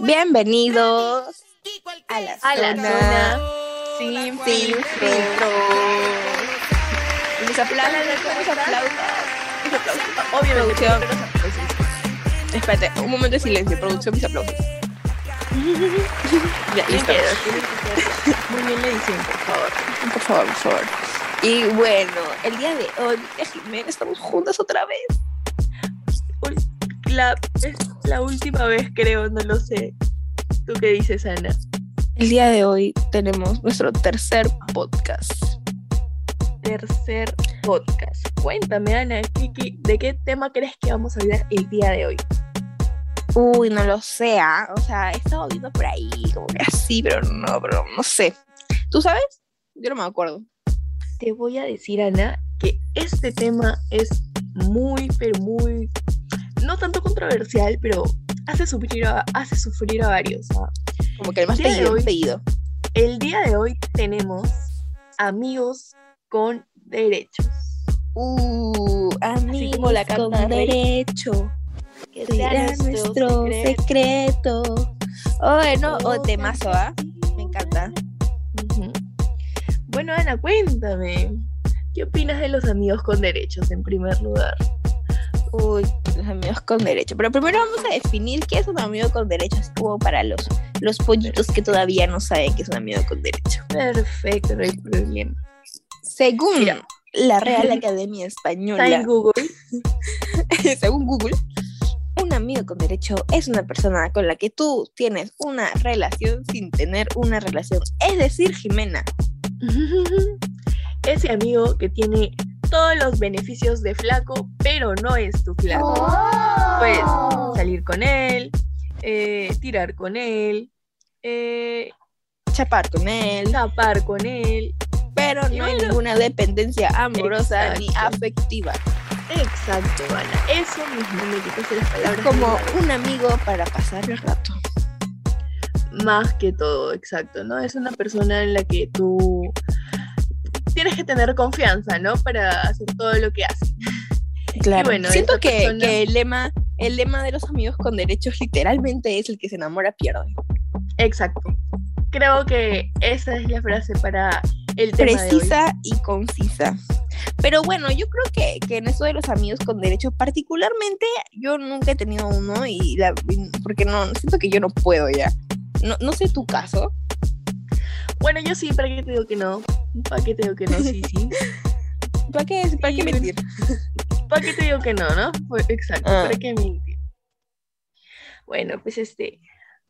Bienvenidos a la A zona zona sin filtro. Mis aplausos, mis aplausos, mis aplausos. Obviamente, Producción. Espérate, un momento de silencio, producción, mis aplausos. ya, listo. Muy bien la edición, por favor. Por favor, por favor. Y bueno, el día de hoy, Jimena, estamos juntas otra vez. La, la última vez, creo, no lo sé. ¿Tú qué dices, Ana? El día de hoy tenemos nuestro tercer podcast. Tercer podcast. Cuéntame, Ana, ¿qué- qué- ¿de qué tema crees que vamos a hablar el día de hoy? Uy, no lo sé, ¿ah? o sea, he estado viendo por ahí, como que así, pero no, pero no sé. ¿Tú sabes? Yo no me acuerdo. Te voy a decir, Ana, que este tema es muy, pero muy, no tanto controversial, pero hace sufrir a, hace sufrir a varios. Como que el más pedido, hoy- pedido. El día de hoy tenemos amigos con derechos. Uh, amigos la con derecho. Que Será nuestro secreto. Oh, no, oh, temazo, ¿ah? Me encanta. Bueno, Ana, cuéntame. ¿Qué opinas de los amigos con derechos en primer lugar? Uy, los amigos con derecho. Pero primero vamos a definir qué es un amigo con derecho, así como para los, los pollitos que todavía no saben qué es un amigo con derecho. Perfecto, no hay problema. Según Mira. la Real Academia Está en Española, Google. según Google, un amigo con derecho es una persona con la que tú tienes una relación sin tener una relación. Es decir, Jimena, Ese amigo que tiene todos los beneficios de flaco, pero no es tu flaco. Puedes salir con él, eh, tirar con él, eh, chapar con él, tapar con él. pero no hay ninguna dependencia amorosa ni afectiva. Exacto, Ana. Eso mismo me quitas las palabras. Como un amigo para pasar el rato. Más que todo, exacto, ¿no? Es una persona en la que tú tienes que tener confianza, ¿no? Para hacer todo lo que hace. Claro. bueno, Siento que, persona- que el lema, el lema de los amigos con derechos literalmente es el que se enamora pierde. Exacto. Creo que esa es la frase para el tema de hoy. Precisa y concisa. Pero bueno, yo creo que, que en eso de los amigos con derechos, particularmente, yo nunca he tenido uno y la, porque no, siento que yo no puedo ya. No, no sé tu caso. Bueno, yo sí, ¿para qué te digo que no? ¿Para qué te digo que no? Sí, sí. ¿Para qué, para qué mentir? ¿Para qué te digo que no, no? Pues, exacto, Ah. ¿para qué mentir? Bueno, pues este.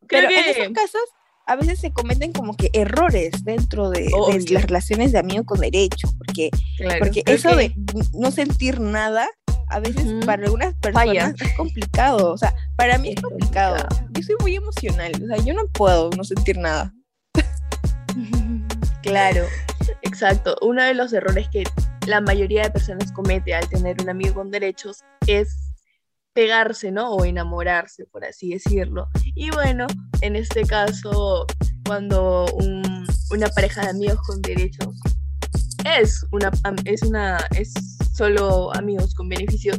Creo Pero que. en esos casos, a veces se cometen como que errores dentro de, de Obvio. las relaciones de amigo con derecho, porque claro, Porque eso que- de no sentir nada, a veces para algunas personas Falla. es complicado. O sea, para mí es Es complicado. complicado. Yo soy muy emocional. O sea, yo no puedo no sentir nada. Claro, exacto. Uno de los errores que la mayoría de personas comete al tener un amigo con derechos es pegarse, ¿no? O enamorarse, por así decirlo. Y bueno, en este caso, cuando un- una pareja de amigos con derechos es una, es una, es solo amigos con beneficios,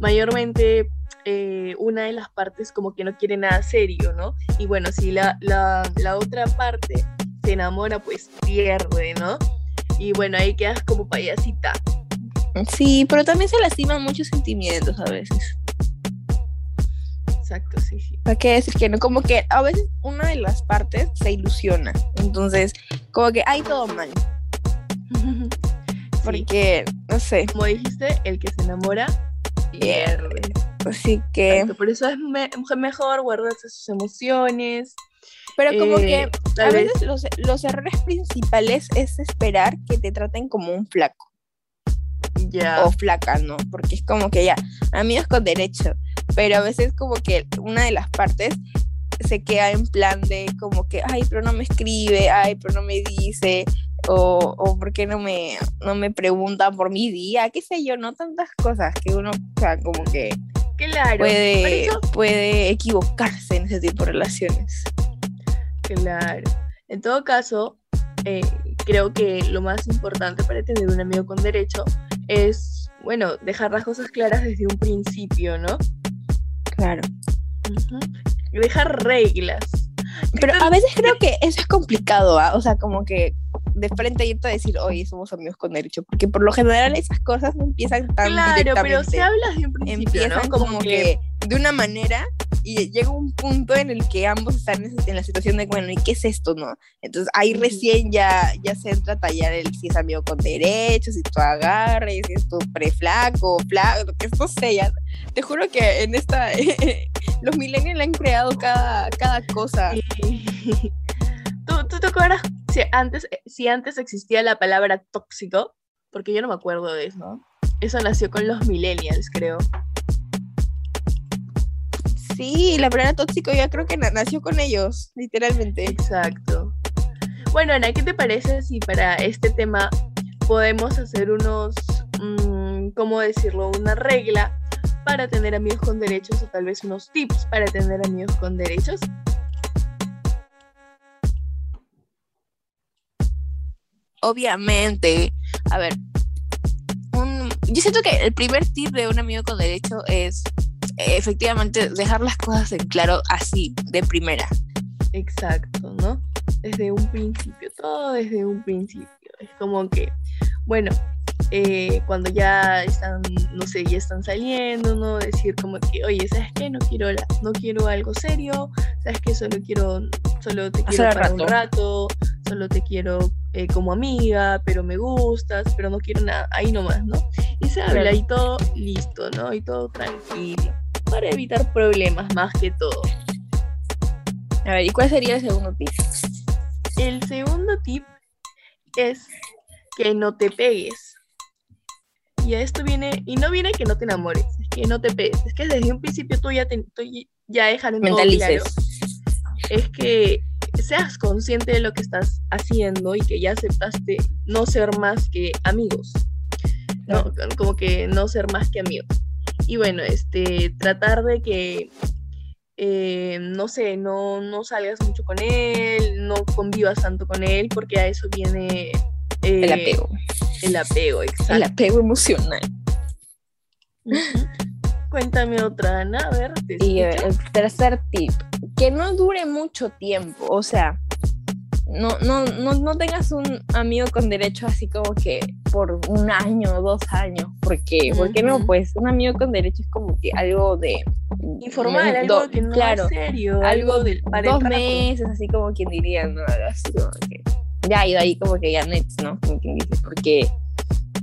mayormente eh, una de las partes como que no quiere nada serio, ¿no? Y bueno, si la, la otra parte se enamora, pues pierde, ¿no? Y bueno, ahí quedas como payasita. Sí, pero también se lastiman muchos sentimientos a veces. Exacto, sí, sí. ¿Para qué decir que no? Como que a veces una de las partes se ilusiona. Entonces, como que hay todo mal. Sí, Porque, no sé. Como dijiste, el que se enamora pierde. Así que. Exacto, Por eso es me- mejor guardarse sus emociones. Pero como eh, que a veces los, los errores principales es esperar que te traten como un flaco. ya. o flaca, ¿no? Porque es como que ya, amigos con derecho, pero a veces como que una de las partes se queda en plan de como que, ay, pero no me escribe, ay, pero no me dice, o, o por qué no me, no me pregunta por mi día, qué sé yo, no tantas cosas que uno, o sea, como que Claro. puede, eso- puede equivocarse en ese tipo de relaciones. Claro. En todo caso, eh, creo que lo más importante para tener un amigo con derecho es, bueno, dejar las cosas claras desde un principio, ¿no? Claro. Dejar reglas. Pero a veces creo que eso es complicado, ¿ah? O sea, como que de frente irte a decir, oye, somos amigos con derecho, porque por lo general esas cosas no empiezan tan Claro, pero si hablas de un principio, empiezan ¿no? como, que... de una manera y llega un punto en el que ambos están en, la situación de, bueno, ¿y qué es esto, no? Entonces ahí recién ya, ya se entra a tallar el si es amigo con derechos, si tú agarres, si es tu preflaco, flaco, que no sé, ya. Te juro que en esta, los millennials han creado cada, cada cosa. ¿Tú, ¿Tú te acuerdas si antes, si antes existía la palabra tóxico? Porque yo no me acuerdo de eso. Eso nació con los millennials, creo. Sí, la palabra tóxico ya creo que na- nació con ellos, literalmente. Exacto. Bueno, Ana, ¿qué te parece si para este tema podemos hacer unos, mm, ¿cómo decirlo? Una regla para tener amigos con derechos o tal vez unos tips para tener amigos con derechos? Obviamente. A ver, un- yo siento que el primer tip de un amigo con derecho es efectivamente dejar las cosas en claro así, de primera. Exacto, ¿no? Desde un principio, todo desde un principio. Es como que, bueno, eh, cuando ya están, no sé, ya están saliendo, ¿no? Decir como que, oye, ¿sabes qué? No quiero, la- no quiero algo serio, ¿sabes qué? Solo quiero, solo te quiero para un rato. rato, solo te quiero eh, como amiga, pero me gustas, pero no quiero nada, ahí nomás, ¿no? Y se habla y todo listo, ¿no? Y todo tranquilo, para evitar problemas más que todo. A ver, ¿y cuál sería el segundo tip? El segundo tip es que no te pegues. Y a esto viene, y no viene que no te enamores, es que no te pegues. Es que desde un principio tú ya, te, tú ya dejas Mentalices. claro. Es que seas consciente de lo que estás haciendo y que ya aceptaste no ser más que amigos. No, como que no ser más que amigos. Y bueno, este, tratar de que, eh, no sé, no, no salgas mucho con él, no convivas tanto con él, porque a eso viene eh, El apego. El apego, exacto. El apego emocional. Cuéntame otra, Ana, a ver, te Y eh, el tercer tip, que no dure mucho tiempo, o sea, no, no, no, no tengas un amigo con derecho así como que por un año o dos años, porque, ¿por qué no? Pues un amigo con derecho es como que algo de... Informal, algo que no claro, es serio, algo del, para dos meses, así como quien diría, ¿no? Algo así como que- ya, y de ahí como que ya nets, ¿no? Como quien dice, porque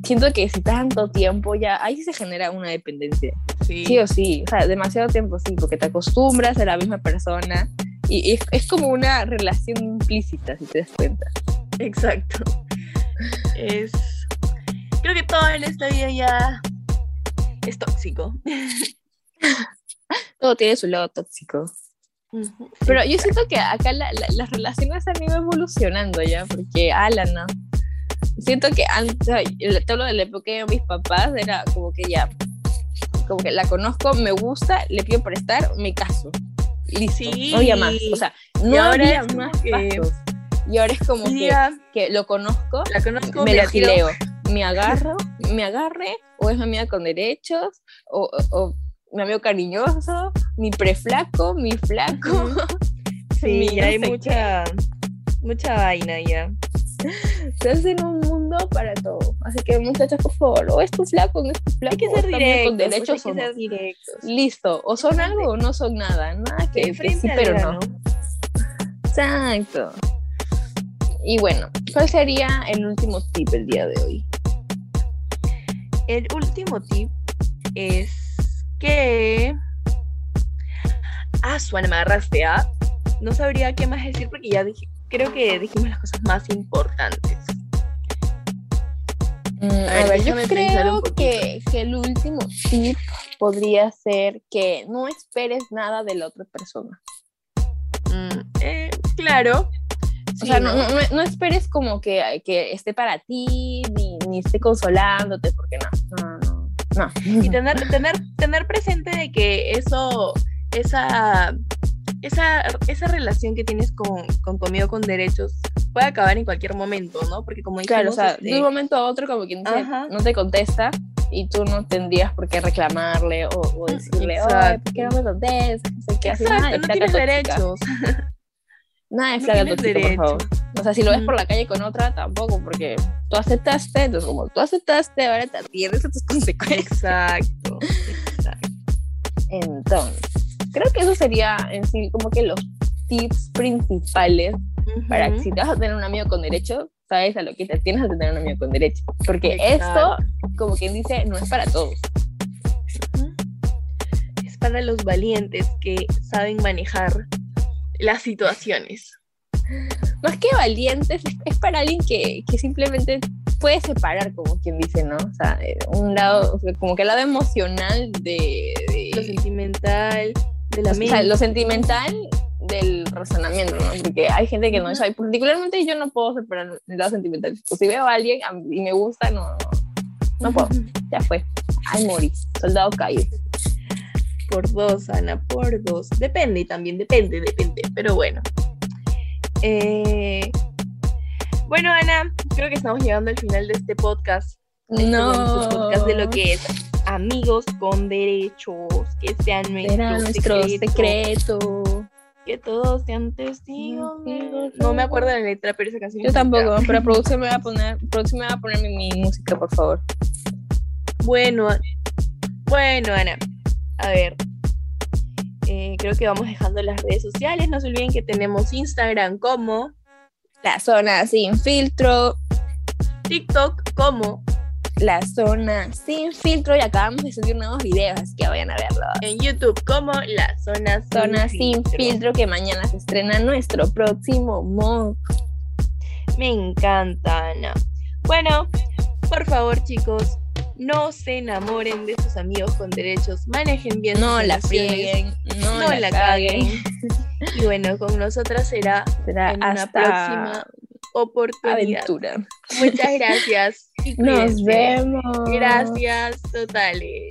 siento que si tanto tiempo ya, ahí se genera una dependencia. Sí, Sí o sí, o sea, demasiado tiempo sí, porque te acostumbras a la misma persona y es, es como una relación implícita, si te das cuenta. exacto. Es. Creo que todo en esta vida ya es tóxico. Todo tiene su lado tóxico. Pero yo siento que acá la- la- las relaciones han ido evolucionando ya, porque, ala, no. Siento que antes, te hablo de la época de mis papás, era como que ya, como que la conozco, me gusta, le pido prestar, me caso. Listo, Sí. no había más. O sea, no había más que-. Y ahora es como que, que lo conozco, la conozco, me lo gileo, me agarro, me agarre, o es mi amiga con derechos, o, o- o mi amigo cariñoso, mi preflaco, mi flaco. Sí, mi ya no hay mucha, mucha vaina ya. Se hacen un mundo para todo. Así que muchachos, por favor, o es tu flaco, no es tu flaco. Hay que ser directos. con derechos ser directos. Listo, o son algo o no son nada. Nada que, que sí, pero grano. no. Exacto. Y bueno, ¿cuál sería el último tip el día de hoy? El último tip es que. Ah, Suana, me agarraste, ¿ah? No sabría qué más decir porque ya dije, creo que dijimos las cosas más importantes. Mm, a ver, ver, yo creo que, que el último tip podría ser que no esperes nada de la otra persona. Mm, eh, claro. O sea, no, ¿no? no, no- no esperes como que, que esté para ti, ni, ni esté consolándote, porque no, no, no. no. Y tener, tener, tener presente de que eso, esa, esa, esa relación que tienes con, con amigo con derechos puede acabar en cualquier momento, ¿no? Porque como dijimos, Claro, o sea, este, de un momento a otro, como quien dice, no te contesta, y tú no tendrías por qué reclamarle o, o decirle, oye, ¿por qué no me contestas? No sé qué, así, nada Exacto, no tienes tóxica. derechos. Nada de No flaca tienes tóxica, por favor. O sea, si lo ves por la calle con otra, tampoco, porque tú aceptaste, entonces como tú aceptaste, ahora te atiendes a tus consecuencias. Exacto. exacto. Entonces, creo que eso sería en sí como que los tips principales para que si te vas a tener un amigo con derecho, sabes a lo que te tienes a tener un amigo con derecho. Porque Exacto. esto, como quien dice, no es para todos. Es para los valientes que saben manejar las situaciones. Más que valientes, es, para alguien que, que simplemente puede separar, como quien dice, ¿no? O sea, eh, un lado, como que el lado emocional de... de- Lo sentimental, de la o sea, mente. lo sentimental del razonamiento, ¿no? Porque hay gente que no sabe, particularmente yo no puedo separar el lado sentimental. O si veo a alguien y me gusta, no, no, no puedo, ya fue. Ay, morí, soldado caído. Por dos, Ana, por dos. Depende también, depende, depende. Pero bueno. Eh, Bueno, Ana, creo que estamos llegando al final de este podcast. este No. podcast de lo que es amigos con derechos, que sean nuestro, Era nuestro secreto, secreto. que todos sean testigos. No me acuerdo de la letra, pero esa canción. Yo tampoco, pero producción me va a poner, producción me va a poner mi, mi música, por favor. Bueno, bueno, Ana. A ver. eh, creo que vamos dejando las redes sociales. No se olviden que tenemos Instagram como, La zona sin filtro, TikTok como, la zona sin filtro y acabamos de subir nuevos videos, así que vayan a verlo. en YouTube como La Zona Sin Zona sin Filtro. filtro que mañana se estrena nuestro próximo mock. Me encanta, Ana. Bueno, por favor, chicos, no se enamoren de sus amigos con derechos. Manejen bien No la frieguen, no, No la, la caguen. caguen. Y bueno, con nosotras será Será en una próxima oportunidad. aventura. Muchas gracias. Nos vemos. Gracias totales.